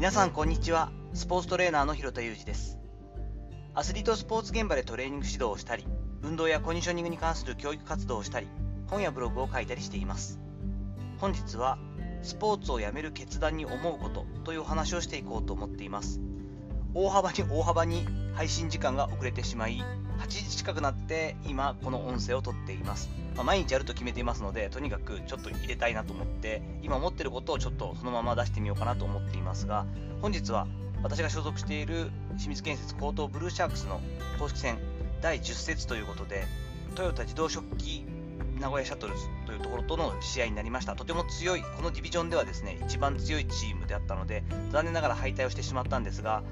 皆さんこんにちは。スポーツトレーナーの広田裕二です。アスリートスポーツ現場でトレーニング指導をしたり運動やコンディショニングに関する教育活動をしたり本やブログを書いたりしています。本日はスポーツをやめる決断に思うことというお話をしていこうと思っています。大幅に大幅に配信時間が遅れてしまい8時近くなって今この音声を撮っています、まあ、毎日やると決めていますのでとにかくちょっと入れたいなと思って今持ってることをちょっとそのまま出してみようかなと思っていますが本日は私が所属している清水建設高等ブルーシャークスの公式戦第10節ということでトヨタ自動食器名古屋シャトルズというところとの試合になりました。とても強い、このディビジョンではですね、一番強いチームであったので、残念ながら敗退をしてしまったんですが、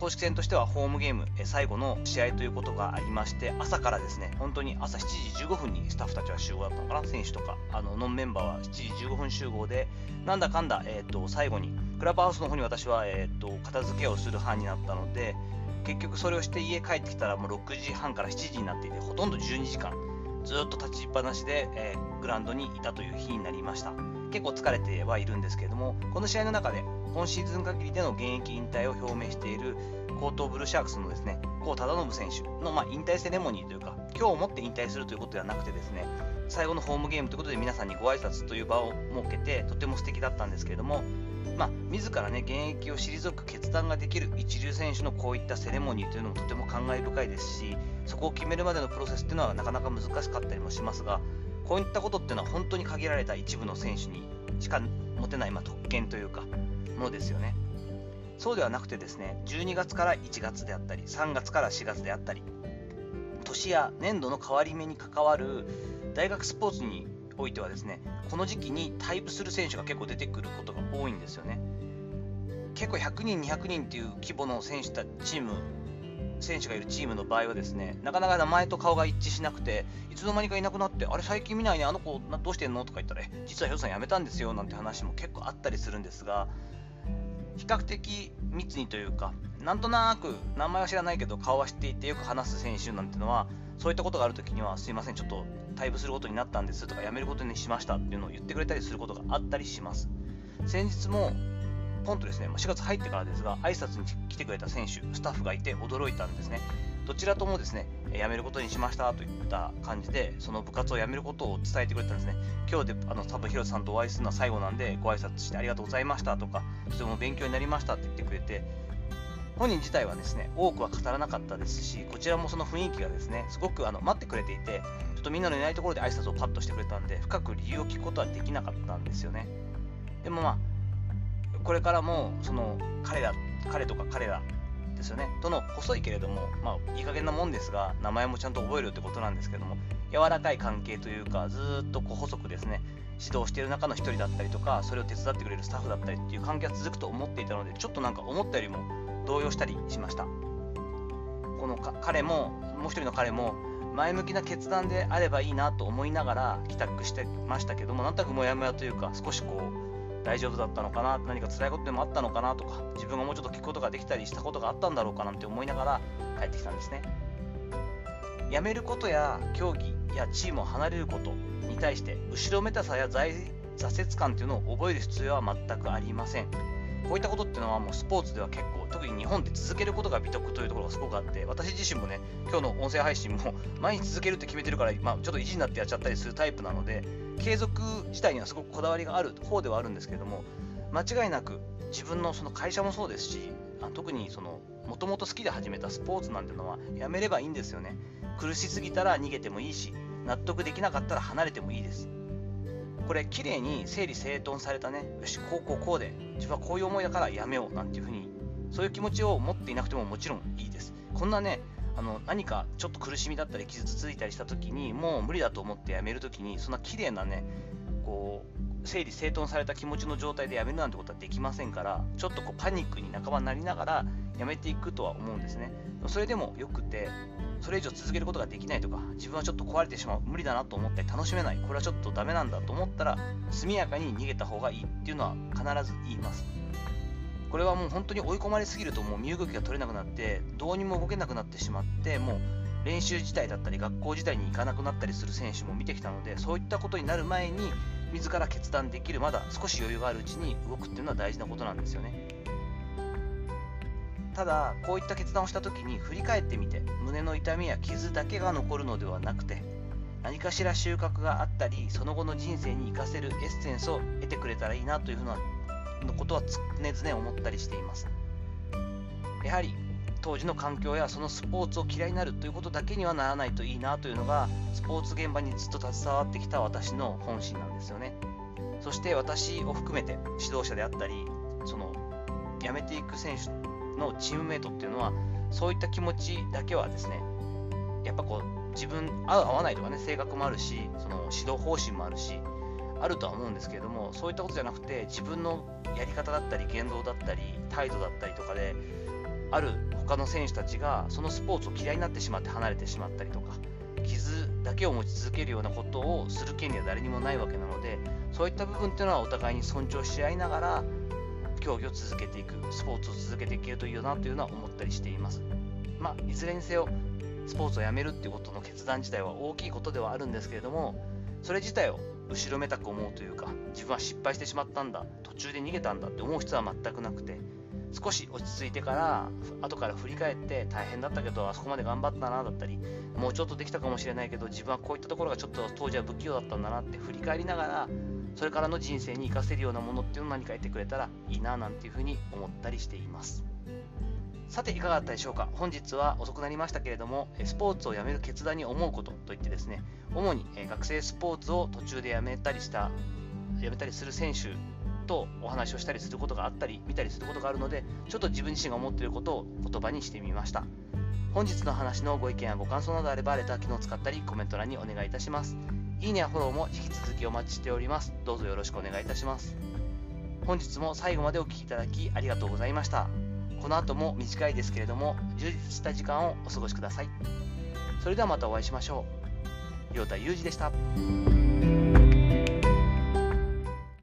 公式戦としてはホームゲーム、最後の試合ということがありまして、朝からですね、本当に朝7時15分にスタッフたちは集合だったのかな、選手とか、あのノンメンバーは7時15分集合で、なんだかんだ、えーと、最後に、クラブハウスの方に私は、えーと、片付けをする班になったので、結局それをして家帰ってきたらもう6時半から7時になっていて、ほとんど12時間、ずっと立ちっぱなしで、えー、グラウンドにいたという日になりました。結構疲れてはいるんですけれども、この試合の中で今シーズン限りでの現役引退を表明している高等ブルーシャークスのですね、高忠信選手の、まあ、引退セレモニーというか、今日をもって引退するということではなくてですね、最後のホームゲームということで皆さんにご挨拶という場を設けて、とても素敵だったんですけれども、まあ、自らね、現役を退く決断ができる一流選手のこういったセレモニーというのもとても感慨深いですし、そこを決めるまでのプロセスっていうのはなかなか難しかったりもしますが、こういったことっていうのは本当に限られた一部の選手にしか持てない、まあ、特権というか、のですよね。そうではなくてですね、12月から1月であったり、3月から4月であったり、年や年度の変わり目に関わる大学スポーツにおいてはですね、この時期にタイプする選手が結構出てくることが多いんですよね。結構100人、200人っていう規模の選手たチーム、選手がいるチームの場合はですね、なかなか名前と顔が一致しなくて、いつの間にかいなくなって、あれ、最近見ないね、あの子、どうしてんの？とか言ったら、実はヒロさん辞めたんですよなんて話も結構あったりするんですが、比較的密にというか、なんとなく名前は知らないけど顔は知っていてよく話す選手なんてのは、そういったことがあるときには、すいません、ちょっと退部することになったんですとか、辞めることにしましたっていうのを言ってくれたりすることがあったりします。先日も、ポンとですね、4月入ってからですが、挨拶に来てくれた選手、スタッフがいて驚いたんですね。どちらともですね、辞めることにしましたといった感じで、その部活を辞めることを伝えてくれたんですね。今日で、あの、多分広瀬さんとお会いするのは最後なんで、ご挨拶してありがとうございましたとか、とても勉強になりましたって言ってくれて、本人自体はですね、多くは語らなかったですし、こちらもその雰囲気がですね、すごくあの待ってくれていて、ちょっとみんなのいないところで挨拶をパッとしてくれたんで、深く理由を聞くことはできなかったんですよね。でもまあ、これからも、その彼ら、彼とか彼らですよね。との細いけれども、まあ、いい加減なもんですが、名前もちゃんと覚えるってことなんですけども、柔らかい関係というか、ずっとこう細くですね、指導している中の一人だったりとか、それを手伝ってくれるスタッフだったりっていう関係が続くと思っていたので、ちょっとなんか思ったよりも動揺したりしました。この彼も、もう一人の彼も、前向きな決断であればいいなと思いながら帰宅してましたけども、なんとなくモヤモヤというか、少しこう、大丈夫だったのかな、何か辛いことでもあったのかなとか、自分がもうちょっと聞くことができたりしたことがあったんだろうかなんて思いながら帰ってきたんですね。辞めることや競技やチームを離れることに対して後ろめたさや挫折感っていうのを覚える必要は全くありません。こういったことっていうのはもうスポーツでは結、特に日本で続けることが美徳というところがすごくあって、私自身もね、今日の音声配信も 毎日続けるって決めてるから、まあ、ちょっと意地になってやっちゃったりするタイプなので、継続自体にはすごくこだわりがある方ではあるんですけれども、間違いなく自分のその会社もそうですし、あ特にその、もともと好きで始めたスポーツなんてのはやめればいいんですよね。苦しすぎたら逃げてもいいし、納得できなかったら離れてもいいです。これ綺麗に整理整頓されたねよしこうこうこうで自分はこういう思いだからやめようなんていうふうにそういう気持ちを持っていなくてももちろんいいですこんなねあの何かちょっと苦しみだったり傷ついたりした時にもう無理だと思ってやめる時にそんな綺麗なねこう整理整頓された気持ちの状態でやめるなんてことはできませんからちょっとこうパニックに半ばなりながらやめていくとは思うんですねそれでもよくてそれ以上続けることができないとか、自分はちょっと壊れてしまう、無理だなと思って楽しめない、これはちょっとダメなんだと思ったら、速やかに逃げた方がいいっていうのは必ず言います。これはもう本当に追い込まれすぎるともう身動きが取れなくなって、どうにも動けなくなってしまって、もう練習自体だったり学校自体に行かなくなったりする選手も見てきたので、そういったことになる前に、自ら決断できる、まだ少し余裕があるうちに動くっていうのは大事なことなんですよね。ただこういった決断をした時に振り返ってみて胸の痛みや傷だけが残るのではなくて何かしら収穫があったりその後の人生に生かせるエッセンスを得てくれたらいいなというふうなのことは常々思ったりしています。やはり当時の環境やそのスポーツを嫌いになるということだけにはならないといいなというのがスポーツ現場にずっと携わってきた私の本心なんですよね。そして私を含めて指導者であったりその辞めていく選手のチームメイトっていうのはそういった気持ちだけはですねやっぱこう自分合う合わないとかね性格もあるしその指導方針もあるしあるとは思うんですけれどもそういったことじゃなくて自分のやり方だったり言動だったり態度だったりとかである他の選手たちがそのスポーツを嫌いになってしまって離れてしまったりとか傷だけを持ち続けるようなことをする権利は誰にもないわけなのでそういった部分っていうのはお互いに尊重し合いながら競技を続けていくスポーツを続けていけるといいよなというのは思ったりしています。まあいずれにせよスポーツをやめるっていうことの決断自体は大きいことではあるんですけれどもそれ自体を後ろめたく思うというか自分は失敗してしまったんだ途中で逃げたんだって思う必要は全くなくて少し落ち着いてから後から振り返って大変だったけどあそこまで頑張ったなだったりもうちょっとできたかもしれないけど自分はこういったところがちょっと当時は不器用だったんだなって振り返りながらそれからの人生に生かせるようなものっていうのを何か得てくれたらいいななんていうふうに思ったりしています。さていかがだったでしょうか？本日は遅くなりましたけれどもスポーツをやめる決断に思うことといってですね主に学生スポーツを途中でやめたりしたやめたりする選手とお話をしたりすることがあったり見たりすることがあるのでちょっと自分自身が思っていることを言葉にしてみました。本日の話のご意見やご感想などあればレター機能を使ったりコメント欄にお願いいたします。いいねやフォローも引き続きお待ちしております。どうぞよろしくお願いいたします。本日も最後までお聴きいただきありがとうございました。この後も短いですけれども充実した時間をお過ごしください。それではまたお会いしましょう。陽太裕二でした。